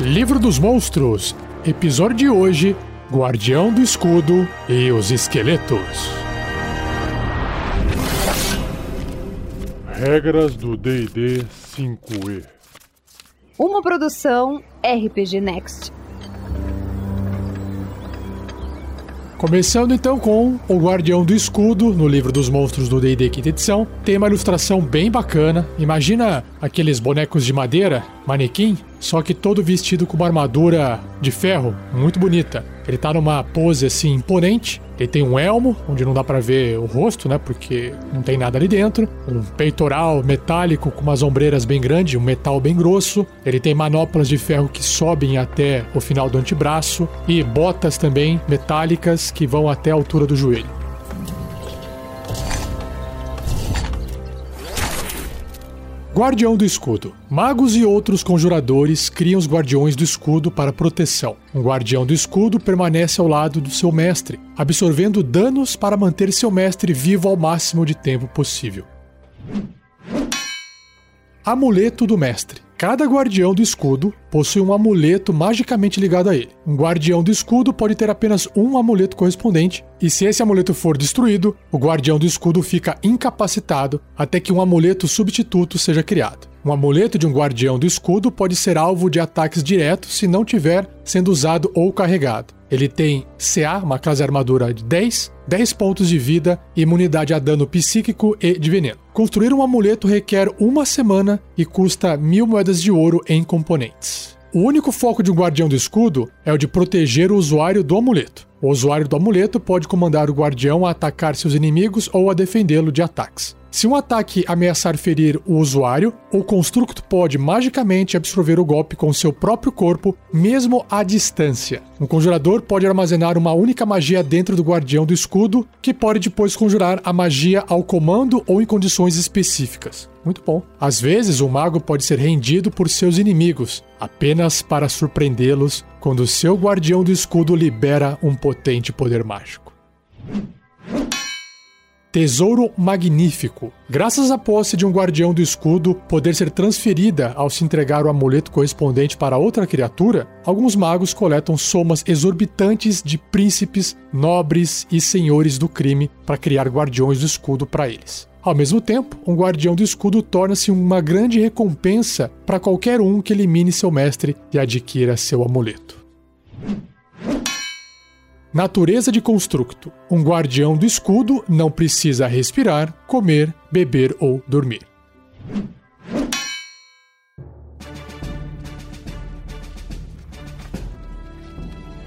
Livro dos Monstros, episódio de hoje: Guardião do Escudo e os Esqueletos. Regras do DD 5E. Uma produção RPG Next. Começando então com o Guardião do Escudo, no livro dos monstros do D&D quinta edição. Tem uma ilustração bem bacana. Imagina aqueles bonecos de madeira, manequim, só que todo vestido com uma armadura de ferro, muito bonita. Ele tá numa pose assim imponente. Ele tem um elmo, onde não dá para ver o rosto, né? Porque não tem nada ali dentro. Um peitoral metálico com umas ombreiras bem grandes, um metal bem grosso. Ele tem manoplas de ferro que sobem até o final do antebraço. E botas também metálicas que vão até a altura do joelho. Guardião do Escudo. Magos e outros conjuradores criam os Guardiões do Escudo para proteção. Um Guardião do Escudo permanece ao lado do seu mestre, absorvendo danos para manter seu mestre vivo ao máximo de tempo possível. Amuleto do Mestre. Cada guardião do escudo possui um amuleto magicamente ligado a ele. Um guardião do escudo pode ter apenas um amuleto correspondente, e se esse amuleto for destruído, o guardião do escudo fica incapacitado até que um amuleto substituto seja criado. Um amuleto de um guardião do escudo pode ser alvo de ataques diretos se não tiver sendo usado ou carregado. Ele tem CA, uma classe de armadura de 10, 10 pontos de vida imunidade a dano psíquico e de veneno. Construir um amuleto requer uma semana e custa mil moedas de ouro em componentes. O único foco de um guardião do escudo é o de proteger o usuário do amuleto. O usuário do amuleto pode comandar o guardião a atacar seus inimigos ou a defendê-lo de ataques. Se um ataque ameaçar ferir o usuário, o construto pode magicamente absorver o golpe com seu próprio corpo, mesmo à distância. Um conjurador pode armazenar uma única magia dentro do guardião do escudo, que pode depois conjurar a magia ao comando ou em condições específicas. Muito bom. Às vezes, o mago pode ser rendido por seus inimigos, apenas para surpreendê-los quando seu guardião do escudo libera um potente poder mágico. Tesouro Magnífico. Graças à posse de um guardião do escudo poder ser transferida ao se entregar o amuleto correspondente para outra criatura, alguns magos coletam somas exorbitantes de príncipes, nobres e senhores do crime para criar guardiões do escudo para eles. Ao mesmo tempo, um guardião do escudo torna-se uma grande recompensa para qualquer um que elimine seu mestre e adquira seu amuleto. Natureza de construto. Um guardião do escudo não precisa respirar, comer, beber ou dormir.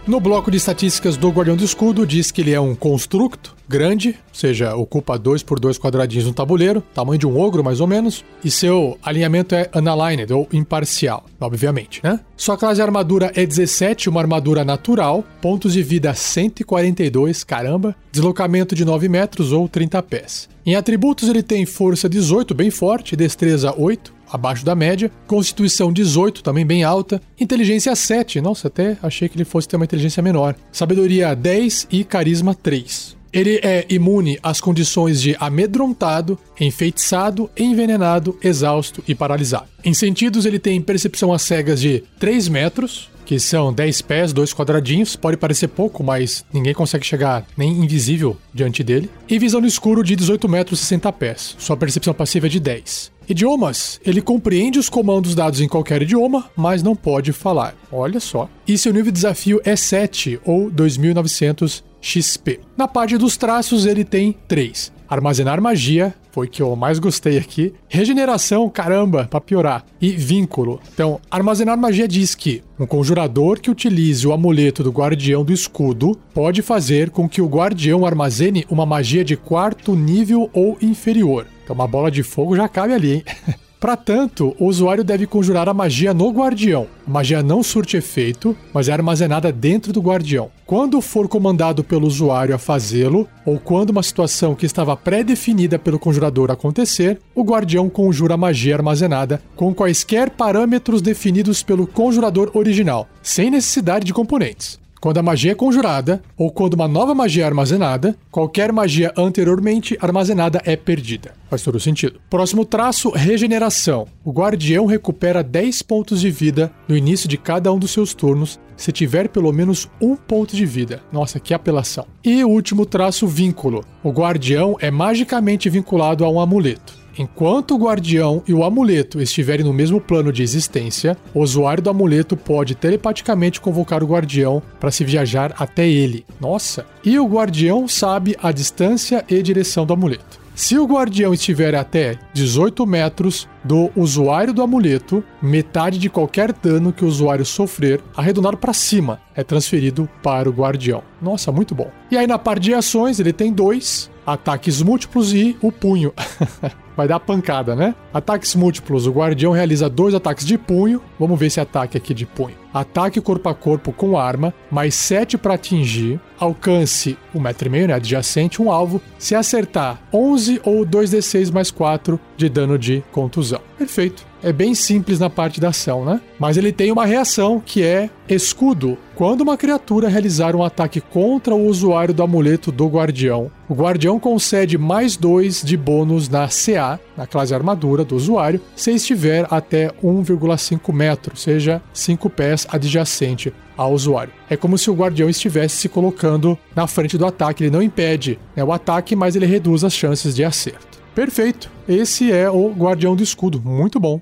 No bloco de estatísticas do Guardião do Escudo, diz que ele é um construto grande, ou seja, ocupa 2 por 2 quadradinhos no tabuleiro, tamanho de um ogro mais ou menos, e seu alinhamento é unaligned, ou imparcial, obviamente, né? Sua classe de armadura é 17, uma armadura natural, pontos de vida 142, caramba, deslocamento de 9 metros ou 30 pés. Em atributos ele tem força 18, bem forte, destreza 8, abaixo da média, Constituição 18, também bem alta, Inteligência 7, nossa, até achei que ele fosse ter uma inteligência menor, Sabedoria 10 e Carisma 3. Ele é imune às condições de amedrontado, enfeitiçado, envenenado, exausto e paralisado. Em sentidos, ele tem percepção às cegas de 3 metros, que são 10 pés, dois quadradinhos, pode parecer pouco, mas ninguém consegue chegar nem invisível diante dele. E visão no escuro de 18 metros e 60 pés, sua percepção passiva é de 10. Idiomas. Ele compreende os comandos dados em qualquer idioma, mas não pode falar. Olha só. E seu nível de desafio é 7 ou 2900 XP. Na parte dos traços, ele tem 3. Armazenar magia, foi que eu mais gostei aqui. Regeneração, caramba, para piorar. E vínculo. Então, armazenar magia diz que um conjurador que utilize o amuleto do guardião do escudo pode fazer com que o guardião armazene uma magia de quarto nível ou inferior. Então, uma bola de fogo já cabe ali, hein? Para tanto, o usuário deve conjurar a magia no guardião. A magia não surte efeito, mas é armazenada dentro do guardião. Quando for comandado pelo usuário a fazê-lo, ou quando uma situação que estava pré-definida pelo conjurador acontecer, o guardião conjura a magia armazenada com quaisquer parâmetros definidos pelo conjurador original, sem necessidade de componentes. Quando a magia é conjurada ou quando uma nova magia é armazenada, qualquer magia anteriormente armazenada é perdida. Faz todo sentido. Próximo traço: regeneração. O guardião recupera 10 pontos de vida no início de cada um dos seus turnos, se tiver pelo menos um ponto de vida. Nossa, que apelação. E o último traço: vínculo. O guardião é magicamente vinculado a um amuleto. Enquanto o guardião e o amuleto estiverem no mesmo plano de existência, o usuário do amuleto pode telepaticamente convocar o guardião para se viajar até ele. Nossa! E o guardião sabe a distância e direção do amuleto. Se o guardião estiver até 18 metros do usuário do amuleto, metade de qualquer dano que o usuário sofrer, arredondado para cima, é transferido para o guardião. Nossa, muito bom. E aí na parte de ações, ele tem dois ataques múltiplos e o punho. vai dar pancada, né? Ataques múltiplos. O guardião realiza dois ataques de punho. Vamos ver esse ataque aqui de punho. Ataque corpo a corpo com arma, mais 7 para atingir. Alcance 1,5 um metro e meio, né? Adjacente, um alvo. Se acertar 11 ou 2d6 mais 4 de dano de contusão. Perfeito. É bem simples na parte da ação, né? Mas ele tem uma reação que é escudo. Quando uma criatura realizar um ataque contra o usuário do amuleto do guardião, o guardião concede mais 2 de bônus na CA, na classe armadura do usuário, se estiver até 1,5 metros, seja 5 pés adjacente ao usuário. É como se o guardião estivesse se colocando na frente do ataque. Ele não impede né, o ataque, mas ele reduz as chances de acerto. Perfeito. Esse é o Guardião do Escudo. Muito bom.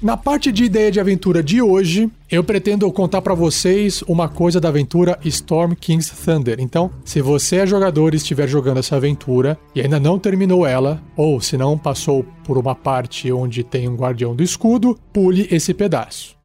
Na parte de ideia de aventura de hoje, eu pretendo contar para vocês uma coisa da aventura Storm King's Thunder. Então, se você é jogador e estiver jogando essa aventura e ainda não terminou ela, ou se não passou por uma parte onde tem um guardião do escudo, pule esse pedaço.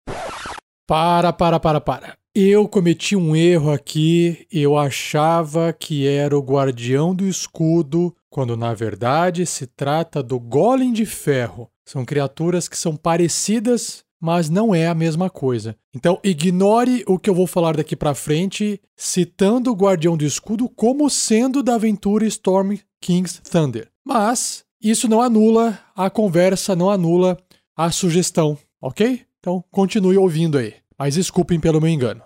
Para, para, para, para. Eu cometi um erro aqui, eu achava que era o guardião do escudo, quando na verdade se trata do golem de ferro. São criaturas que são parecidas, mas não é a mesma coisa. Então ignore o que eu vou falar daqui para frente, citando o guardião do escudo como sendo da aventura Storm King's Thunder. Mas isso não anula a conversa, não anula a sugestão, ok? Então continue ouvindo aí mas desculpem pelo meu engano.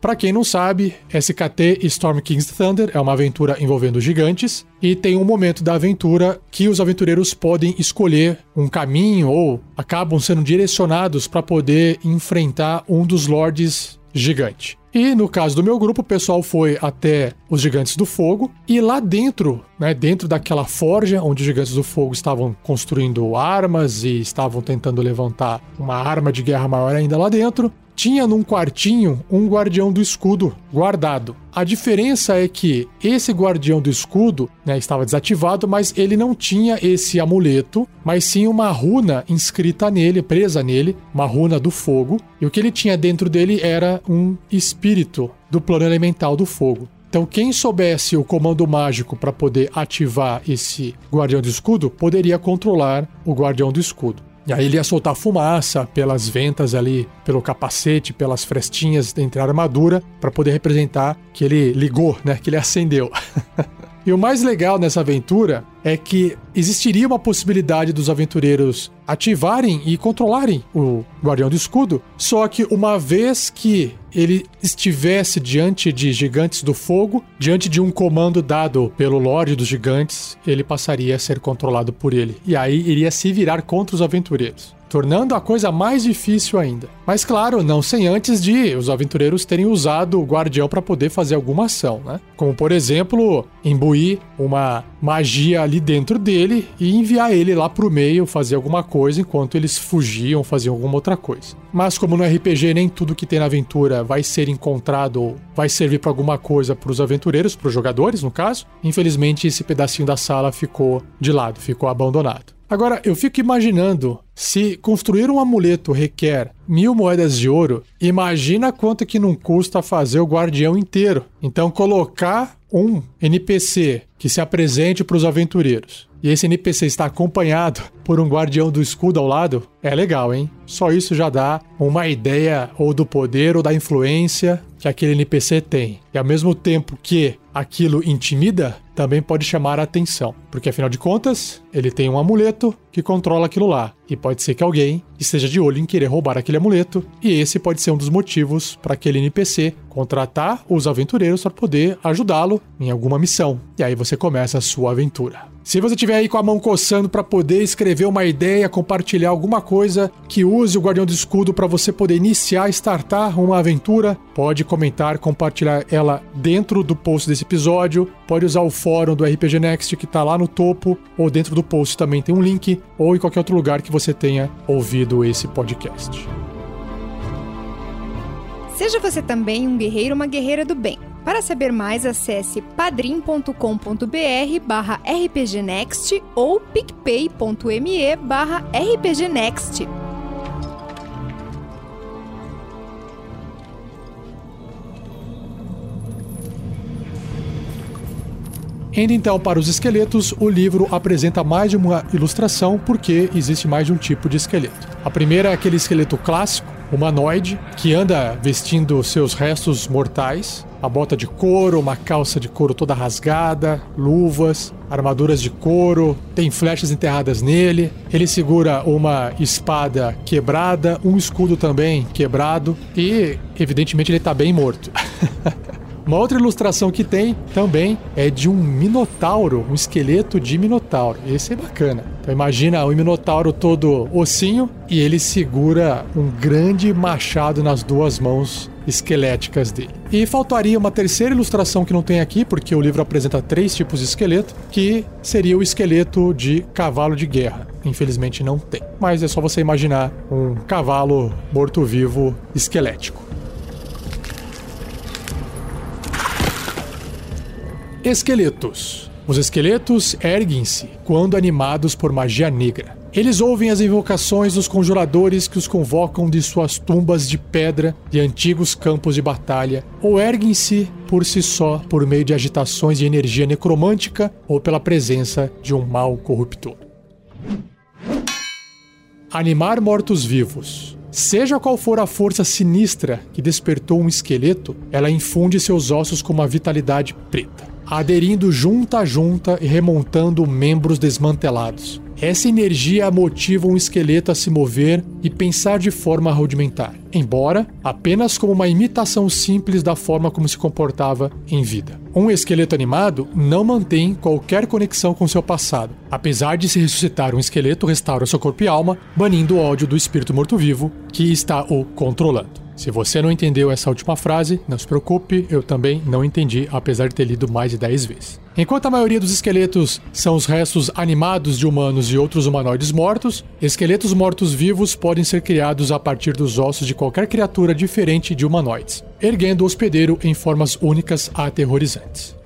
Para quem não sabe, SKT Storm King's Thunder é uma aventura envolvendo gigantes e tem um momento da aventura que os aventureiros podem escolher um caminho ou acabam sendo direcionados para poder enfrentar um dos lords gigante. E no caso do meu grupo, o pessoal foi até os Gigantes do Fogo e lá dentro, né, dentro daquela forja onde os Gigantes do Fogo estavam construindo armas e estavam tentando levantar uma arma de guerra maior ainda lá dentro, tinha num quartinho um guardião do escudo guardado. A diferença é que esse guardião do escudo né, estava desativado, mas ele não tinha esse amuleto, mas sim uma runa inscrita nele, presa nele, uma runa do fogo. E o que ele tinha dentro dele era um espírito do plano elemental do fogo. Então, quem soubesse o comando mágico para poder ativar esse guardião do escudo poderia controlar o guardião do escudo. E aí ele ia soltar fumaça pelas ventas ali, pelo capacete, pelas frestinhas entre a armadura, para poder representar que ele ligou, né? Que ele acendeu. E o mais legal nessa aventura é que existiria uma possibilidade dos aventureiros ativarem e controlarem o Guardião do Escudo, só que uma vez que ele estivesse diante de Gigantes do Fogo, diante de um comando dado pelo Lorde dos Gigantes, ele passaria a ser controlado por ele. E aí iria se virar contra os aventureiros tornando a coisa mais difícil ainda. Mas claro, não sem antes de os aventureiros terem usado o guardião para poder fazer alguma ação, né? Como por exemplo, imbuir uma magia ali dentro dele e enviar ele lá pro meio fazer alguma coisa enquanto eles fugiam, faziam alguma outra coisa. Mas como no RPG nem tudo que tem na aventura vai ser encontrado ou vai servir para alguma coisa para os aventureiros, para os jogadores no caso, infelizmente esse pedacinho da sala ficou de lado, ficou abandonado. Agora, eu fico imaginando, se construir um amuleto requer mil moedas de ouro, imagina quanto que não custa fazer o guardião inteiro. Então, colocar um NPC que se apresente para os aventureiros e esse NPC está acompanhado por um guardião do escudo ao lado, é legal, hein? Só isso já dá uma ideia ou do poder ou da influência que aquele NPC tem e ao mesmo tempo que aquilo intimida, também pode chamar a atenção, porque afinal de contas, ele tem um amuleto que controla aquilo lá, e pode ser que alguém esteja de olho em querer roubar aquele amuleto, e esse pode ser um dos motivos para aquele NPC contratar os aventureiros para poder ajudá-lo em alguma missão. E aí você começa a sua aventura. Se você tiver aí com a mão coçando para poder escrever uma ideia, compartilhar alguma coisa que use o Guardião do Escudo para você poder iniciar, startar uma aventura, pode comentar, compartilhar ela dentro do post desse episódio, pode usar o fórum do RPG Next que está lá no topo, ou dentro do post também tem um link, ou em qualquer outro lugar que você tenha ouvido esse podcast. Seja você também um guerreiro ou uma guerreira do bem. Para saber mais, acesse padrim.com.br barra rpgnext ou picpay.me barra rpgnext. Indo então para os esqueletos, o livro apresenta mais de uma ilustração porque existe mais de um tipo de esqueleto. A primeira é aquele esqueleto clássico, humanoide, que anda vestindo seus restos mortais, a bota de couro, uma calça de couro toda rasgada, luvas, armaduras de couro, tem flechas enterradas nele. Ele segura uma espada quebrada, um escudo também quebrado e, evidentemente, ele está bem morto. Uma outra ilustração que tem também é de um minotauro, um esqueleto de minotauro. Esse é bacana. Então imagina o minotauro todo ossinho e ele segura um grande machado nas duas mãos esqueléticas dele. E faltaria uma terceira ilustração que não tem aqui, porque o livro apresenta três tipos de esqueleto, que seria o esqueleto de cavalo de guerra. Infelizmente não tem. Mas é só você imaginar um cavalo morto-vivo esquelético. Esqueletos. Os esqueletos erguem-se quando animados por magia negra. Eles ouvem as invocações dos conjuradores que os convocam de suas tumbas de pedra de antigos campos de batalha, ou erguem-se por si só por meio de agitações de energia necromântica ou pela presença de um mal corruptor. Animar mortos-vivos. Seja qual for a força sinistra que despertou um esqueleto, ela infunde seus ossos com uma vitalidade preta aderindo junta a junta e remontando membros desmantelados. Essa energia motiva um esqueleto a se mover e pensar de forma rudimentar, embora apenas como uma imitação simples da forma como se comportava em vida. Um esqueleto animado não mantém qualquer conexão com seu passado. Apesar de se ressuscitar, um esqueleto restaura seu corpo e alma, banindo o ódio do espírito morto-vivo que está o controlando. Se você não entendeu essa última frase, não se preocupe, eu também não entendi, apesar de ter lido mais de 10 vezes. Enquanto a maioria dos esqueletos são os restos animados de humanos e outros humanoides mortos, esqueletos mortos-vivos podem ser criados a partir dos ossos de qualquer criatura diferente de humanoides, erguendo o hospedeiro em formas únicas aterrorizantes.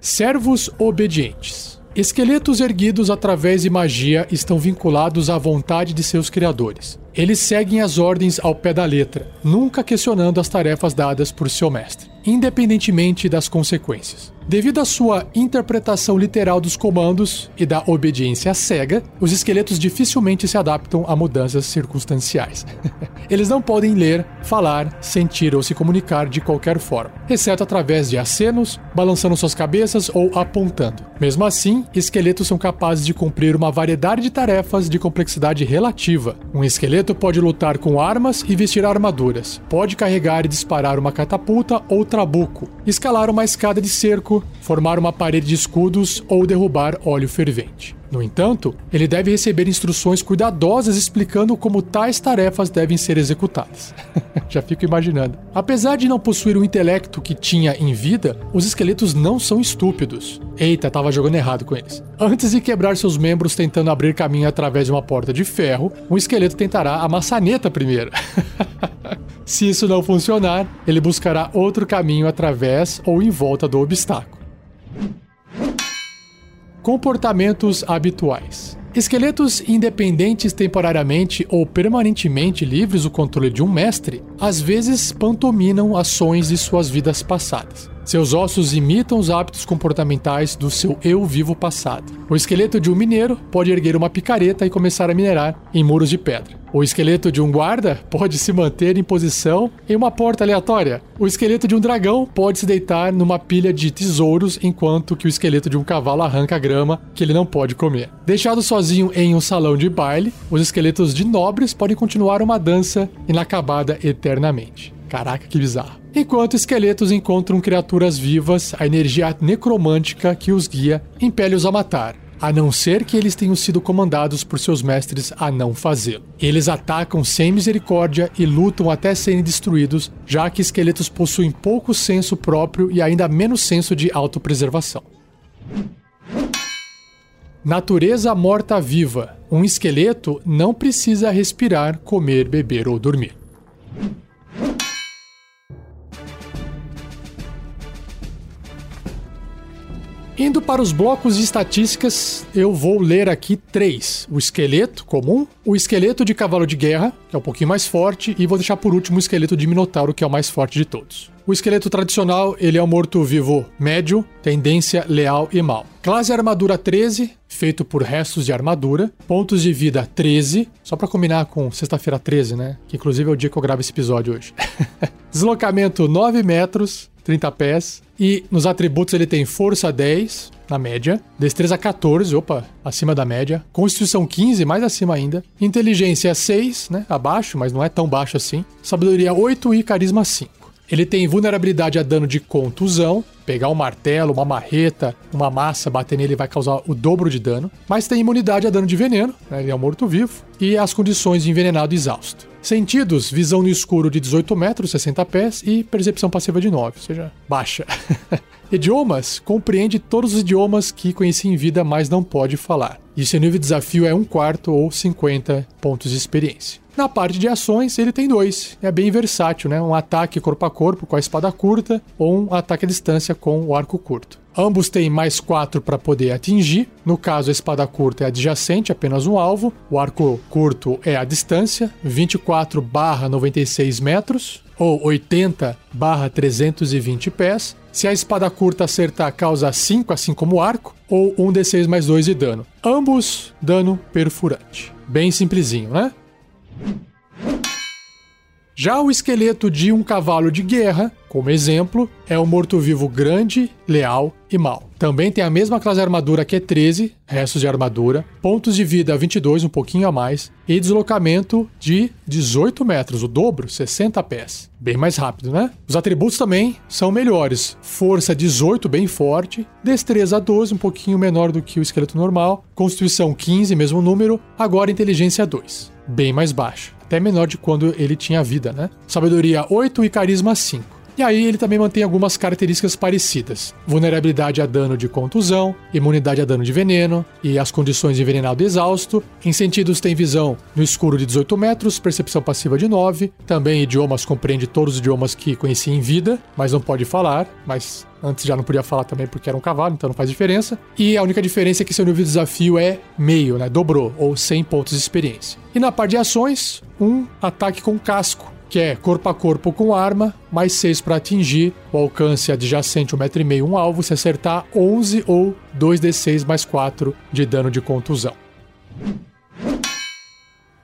Servos obedientes. Esqueletos erguidos através de magia estão vinculados à vontade de seus criadores. Eles seguem as ordens ao pé da letra, nunca questionando as tarefas dadas por seu mestre, independentemente das consequências. Devido à sua interpretação literal dos comandos e da obediência cega, os esqueletos dificilmente se adaptam a mudanças circunstanciais. Eles não podem ler, falar, sentir ou se comunicar de qualquer forma, exceto através de acenos, balançando suas cabeças ou apontando. Mesmo assim, esqueletos são capazes de cumprir uma variedade de tarefas de complexidade relativa. Um esqueleto pode lutar com armas e vestir armaduras, pode carregar e disparar uma catapulta ou trabuco, escalar uma escada de cerco formar uma parede de escudos ou derrubar óleo fervente. No entanto, ele deve receber instruções cuidadosas explicando como tais tarefas devem ser executadas. Já fico imaginando. Apesar de não possuir o intelecto que tinha em vida, os esqueletos não são estúpidos. Eita, tava jogando errado com eles. Antes de quebrar seus membros tentando abrir caminho através de uma porta de ferro, um esqueleto tentará a maçaneta primeiro. Se isso não funcionar, ele buscará outro caminho através ou em volta do obstáculo. Comportamentos habituais. Esqueletos independentes temporariamente ou permanentemente livres do controle de um mestre, às vezes pantominam ações de suas vidas passadas. Seus ossos imitam os hábitos comportamentais do seu eu vivo passado. O esqueleto de um mineiro pode erguer uma picareta e começar a minerar em muros de pedra. O esqueleto de um guarda pode se manter em posição em uma porta aleatória. O esqueleto de um dragão pode se deitar numa pilha de tesouros, enquanto que o esqueleto de um cavalo arranca grama que ele não pode comer. Deixado sozinho em um salão de baile, os esqueletos de nobres podem continuar uma dança inacabada eternamente. Caraca, que bizarro. Enquanto esqueletos encontram criaturas vivas, a energia necromântica que os guia impele-os a matar, a não ser que eles tenham sido comandados por seus mestres a não fazê-lo. Eles atacam sem misericórdia e lutam até serem destruídos, já que esqueletos possuem pouco senso próprio e ainda menos senso de autopreservação. Natureza morta-viva. Um esqueleto não precisa respirar, comer, beber ou dormir. Indo para os blocos de estatísticas, eu vou ler aqui três: o esqueleto comum, o esqueleto de cavalo de guerra, que é um pouquinho mais forte, e vou deixar por último o esqueleto de minotauro, que é o mais forte de todos. O esqueleto tradicional, ele é um morto-vivo médio, tendência leal e mal. Classe armadura 13, feito por restos de armadura. Pontos de vida 13, só para combinar com sexta-feira 13, né? Que inclusive é o dia que eu gravo esse episódio hoje. Deslocamento 9 metros, 30 pés. E nos atributos ele tem força 10, na média. Destreza 14, opa, acima da média. Constituição 15, mais acima ainda. Inteligência 6, né? Abaixo, mas não é tão baixo assim. Sabedoria 8 e carisma 5. Ele tem vulnerabilidade a dano de contusão. Pegar um martelo, uma marreta, uma massa, bater nele vai causar o dobro de dano. Mas tem imunidade a dano de veneno, né? ele é um morto-vivo. E as condições de envenenado exausto. Sentidos, visão no escuro de 18 metros, 60 pés e percepção passiva de 9, ou seja, baixa. Idiomas, compreende todos os idiomas que conheci em vida, mas não pode falar. E seu nível de desafio é um quarto ou 50 pontos de experiência. Na parte de ações, ele tem dois. É bem versátil, né? Um ataque corpo a corpo com a espada curta ou um ataque à distância com o arco curto. Ambos têm mais 4 para poder atingir. No caso, a espada curta é adjacente, apenas um alvo. O arco curto é a distância, 24 barra 96 metros ou 80 barra 320 pés. Se a espada curta acertar, causa 5, assim como o arco, ou 1 d6 mais 2 de dano. Ambos dano perfurante. Bem simplesinho, né? Já o esqueleto de um cavalo de guerra, como exemplo, é um morto-vivo grande, leal e mau. Também tem a mesma classe de armadura que é 13, restos de armadura, pontos de vida 22, um pouquinho a mais, e deslocamento de 18 metros, o dobro, 60 pés. Bem mais rápido, né? Os atributos também são melhores. Força 18, bem forte, destreza 12, um pouquinho menor do que o esqueleto normal, constituição 15, mesmo número, agora inteligência 2, bem mais baixa até menor de quando ele tinha vida, né? Sabedoria 8 e carisma 5. E aí ele também mantém algumas características parecidas: vulnerabilidade a dano de contusão, imunidade a dano de veneno e as condições de envenenado exausto. Em sentidos tem visão no escuro de 18 metros, percepção passiva de 9. Também idiomas compreende todos os idiomas que conheci em vida, mas não pode falar, mas Antes já não podia falar também porque era um cavalo, então não faz diferença. E a única diferença é que seu nível de desafio é meio, né? Dobrou, ou 100 pontos de experiência. E na parte de ações, um ataque com casco que é corpo a corpo com arma, mais 6 para atingir, o alcance adjacente 1,5m um alvo, se acertar 11 ou 2d6 mais 4 de dano de contusão.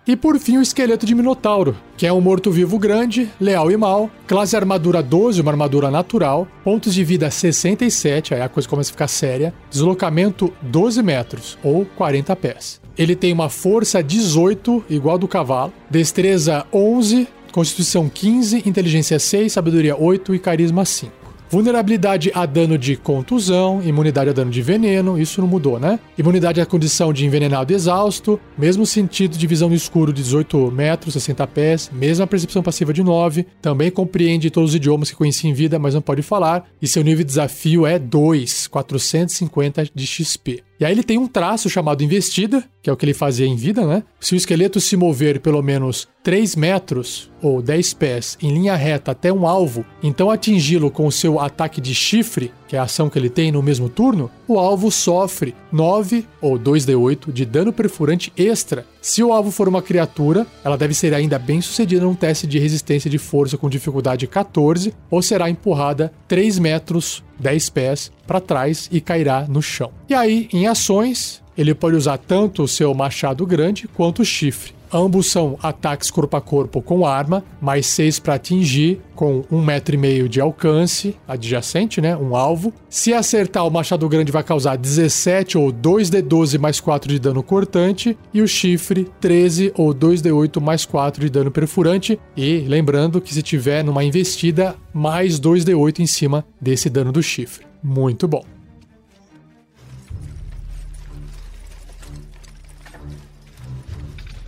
E por fim o esqueleto de Minotauro, que é um morto-vivo grande, leal e mal, classe armadura 12, uma armadura natural, pontos de vida 67, aí a coisa começa a ficar séria, deslocamento 12 metros, ou 40 pés. Ele tem uma força 18, igual do cavalo, destreza 11, Constituição 15, Inteligência 6, Sabedoria 8 e Carisma 5. Vulnerabilidade a dano de contusão, imunidade a dano de veneno, isso não mudou, né? Imunidade à condição de envenenado exausto, mesmo sentido de visão no escuro de 18 metros, 60 pés, mesma percepção passiva de 9, também compreende todos os idiomas que conheci em vida, mas não pode falar, e seu nível de desafio é 2, 450 de XP. E aí ele tem um traço chamado investida, que é o que ele fazia em vida, né? Se o esqueleto se mover pelo menos 3 metros ou 10 pés em linha reta até um alvo, então atingi-lo com o seu ataque de chifre, que é a ação que ele tem no mesmo turno, o alvo sofre 9 ou 2d8 de dano perfurante extra. Se o alvo for uma criatura, ela deve ser ainda bem sucedida num teste de resistência de força com dificuldade 14 ou será empurrada 3 metros 10 pés para trás e cairá no chão. E aí, em ações, ele pode usar tanto o seu machado grande quanto o chifre. Ambos são ataques corpo a corpo com arma, mais 6 para atingir, com um metro e meio de alcance, adjacente, né? Um alvo. Se acertar, o machado grande vai causar 17 ou 2d12 mais 4 de dano cortante, e o chifre 13 ou 2d8 mais 4 de dano perfurante. E lembrando que se tiver numa investida, mais 2d8 em cima desse dano do chifre. Muito bom.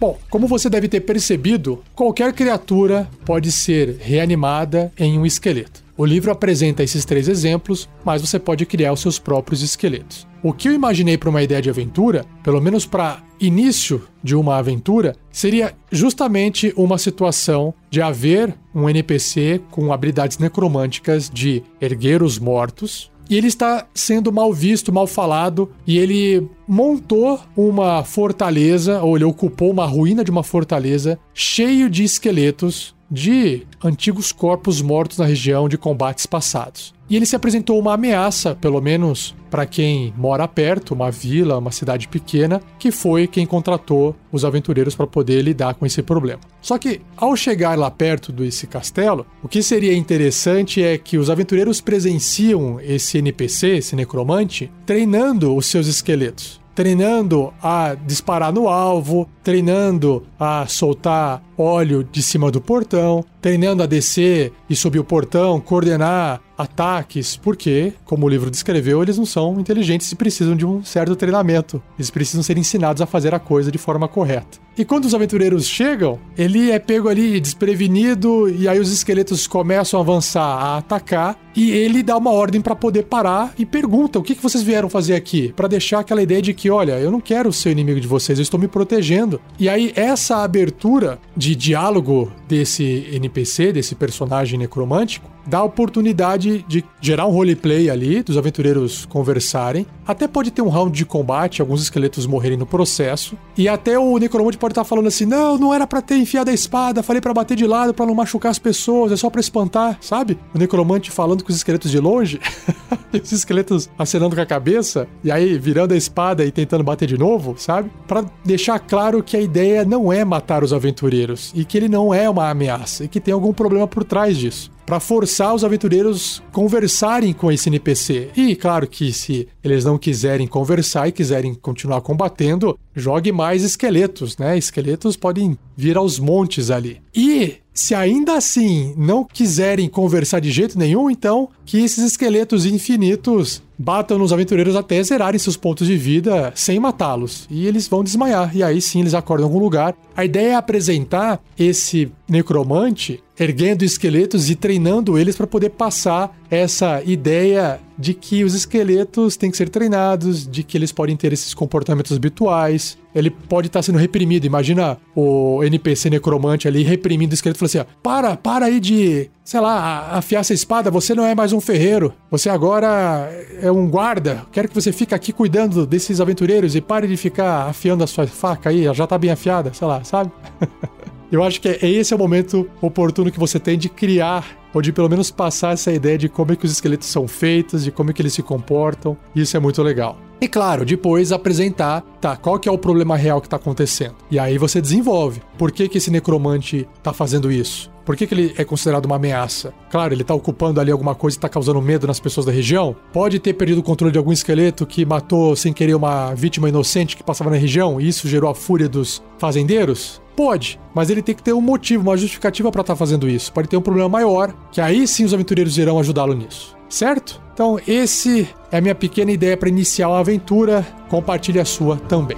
Bom, como você deve ter percebido, qualquer criatura pode ser reanimada em um esqueleto. O livro apresenta esses três exemplos, mas você pode criar os seus próprios esqueletos. O que eu imaginei para uma ideia de aventura, pelo menos para início de uma aventura, seria justamente uma situação de haver um NPC com habilidades necromânticas de erguer os mortos, e ele está sendo mal visto, mal falado, e ele montou uma fortaleza, ou ele ocupou uma ruína de uma fortaleza cheio de esqueletos de antigos corpos mortos na região de combates passados. E ele se apresentou uma ameaça, pelo menos para quem mora perto, uma vila, uma cidade pequena, que foi quem contratou os aventureiros para poder lidar com esse problema. Só que ao chegar lá perto desse castelo, o que seria interessante é que os aventureiros presenciam esse NPC, esse necromante, treinando os seus esqueletos treinando a disparar no alvo, treinando a soltar óleo de cima do portão, treinando a descer e subir o portão, coordenar ataques, porque, como o livro descreveu, eles não são inteligentes e precisam de um certo treinamento. Eles precisam ser ensinados a fazer a coisa de forma correta. E quando os aventureiros chegam, ele é pego ali desprevenido e aí os esqueletos começam a avançar, a atacar e ele dá uma ordem para poder parar e pergunta: "O que que vocês vieram fazer aqui?" Para deixar aquela ideia de que, olha, eu não quero ser inimigo de vocês, eu estou me protegendo. E aí essa abertura de diálogo desse NPC, desse personagem necromântico, dá a oportunidade de gerar um roleplay ali, dos aventureiros conversarem. Até pode ter um round de combate, alguns esqueletos morrerem no processo. E até o necromante pode estar falando assim: não, não era para ter enfiado a espada, falei para bater de lado para não machucar as pessoas, é só para espantar, sabe? O necromante falando com os esqueletos de longe, e os esqueletos acenando com a cabeça, e aí virando a espada e tentando bater de novo, sabe? Para deixar claro que a ideia não é matar os aventureiros e que ele não é uma ameaça e que tem algum problema por trás disso para forçar os aventureiros conversarem com esse NPC. E claro que se eles não quiserem conversar e quiserem continuar combatendo, jogue mais esqueletos, né? Esqueletos podem vir aos montes ali. E se ainda assim não quiserem conversar de jeito nenhum, então que esses esqueletos infinitos batam nos aventureiros até zerarem seus pontos de vida sem matá-los. E eles vão desmaiar. E aí sim eles acordam em algum lugar. A ideia é apresentar esse necromante erguendo esqueletos e treinando eles para poder passar essa ideia de que os esqueletos têm que ser treinados, de que eles podem ter esses comportamentos habituais. Ele pode estar sendo reprimido. Imagina o NPC necromante ali reprimindo o esqueleto e falando assim: para, para aí de, sei lá, afiar essa espada. Você não é mais um ferreiro. Você agora é um guarda. Quero que você fique aqui cuidando desses aventureiros e pare de ficar afiando a sua faca aí. Ela já tá bem afiada, sei lá, sabe? Eu acho que é, esse é o momento oportuno que você tem de criar ou de pelo menos passar essa ideia de como é que os esqueletos são feitos, de como é que eles se comportam. Isso é muito legal. E claro, depois apresentar, tá, qual que é o problema real que tá acontecendo. E aí você desenvolve. Por que que esse necromante tá fazendo isso? Por que, que, ele é considerado uma ameaça? Claro, ele tá ocupando ali alguma coisa e tá causando medo nas pessoas da região. Pode ter perdido o controle de algum esqueleto que matou sem querer uma vítima inocente que passava na região e isso gerou a fúria dos fazendeiros? Pode, mas ele tem que ter um motivo, uma justificativa para estar tá fazendo isso. Pode ter um problema maior, que aí sim os aventureiros irão ajudá-lo nisso. Certo? Então, esse é a minha pequena ideia para iniciar a aventura. Compartilhe a sua também.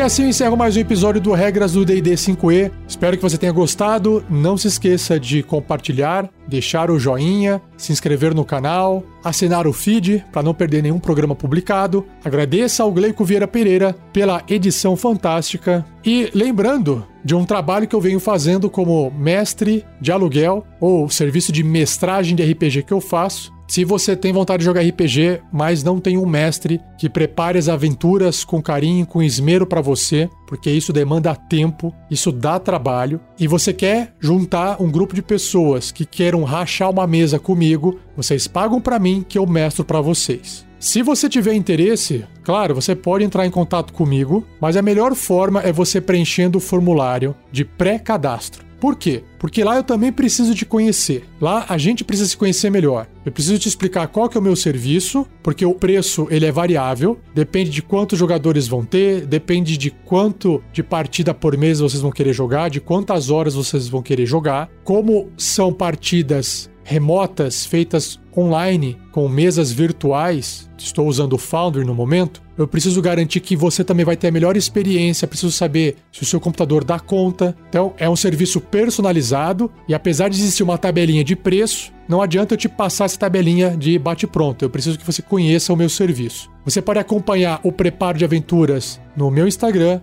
E assim eu encerro mais um episódio do Regras do D&D 5e. Espero que você tenha gostado. Não se esqueça de compartilhar, deixar o joinha, se inscrever no canal, assinar o feed para não perder nenhum programa publicado. Agradeça ao Gleico Vieira Pereira pela edição fantástica. E lembrando de um trabalho que eu venho fazendo como mestre de aluguel ou serviço de mestragem de RPG que eu faço. Se você tem vontade de jogar RPG, mas não tem um mestre que prepare as aventuras com carinho, com esmero para você, porque isso demanda tempo, isso dá trabalho, e você quer juntar um grupo de pessoas que queiram rachar uma mesa comigo, vocês pagam para mim que eu mestro para vocês. Se você tiver interesse, claro, você pode entrar em contato comigo, mas a melhor forma é você preenchendo o formulário de pré-cadastro. Por quê? Porque lá eu também preciso te conhecer. Lá a gente precisa se conhecer melhor. Eu preciso te explicar qual que é o meu serviço, porque o preço ele é variável, depende de quantos jogadores vão ter, depende de quanto de partida por mês vocês vão querer jogar, de quantas horas vocês vão querer jogar. Como são partidas remotas feitas online com mesas virtuais, estou usando o Foundry no momento, eu preciso garantir que você também vai ter a melhor experiência, preciso saber se o seu computador dá conta. Então, é um serviço personalizado e apesar de existir uma tabelinha de preço, não adianta eu te passar essa tabelinha de bate-pronto. Eu preciso que você conheça o meu serviço. Você pode acompanhar o preparo de aventuras no meu Instagram,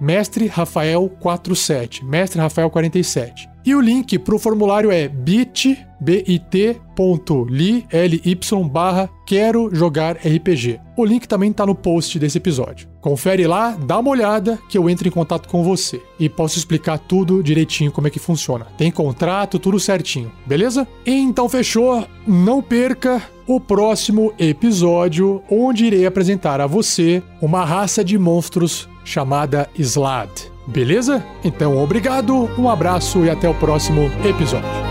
mestrerafael47, mestrerafael47. E o link para o formulário é bit, bit.ly barra quero jogar RPG. O link também está no post desse episódio. Confere lá, dá uma olhada que eu entro em contato com você e posso explicar tudo direitinho como é que funciona. Tem contrato, tudo certinho, beleza? Então fechou, não perca o próximo episódio onde irei apresentar a você uma raça de monstros chamada Slad. Beleza? Então, obrigado, um abraço e até o próximo episódio.